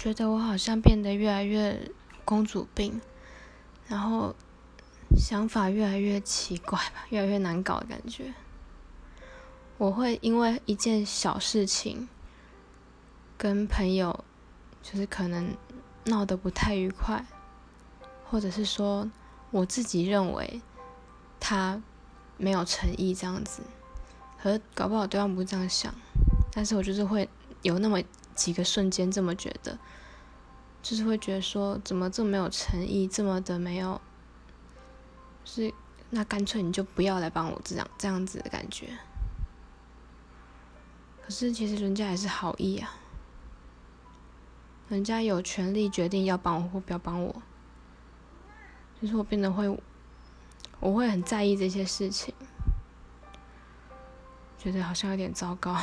觉得我好像变得越来越公主病，然后想法越来越奇怪吧，越来越难搞的感觉。我会因为一件小事情跟朋友，就是可能闹得不太愉快，或者是说我自己认为他没有诚意这样子，和搞不好对方不是这样想，但是我就是会有那么几个瞬间这么觉得，就是会觉得说怎么这么没有诚意，这么的没有，是那干脆你就不要来帮我这样这样子的感觉。可是其实人家也是好意啊，人家有权利决定要帮我或不要帮我。就是我变得会，我会很在意这些事情，觉得好像有点糟糕。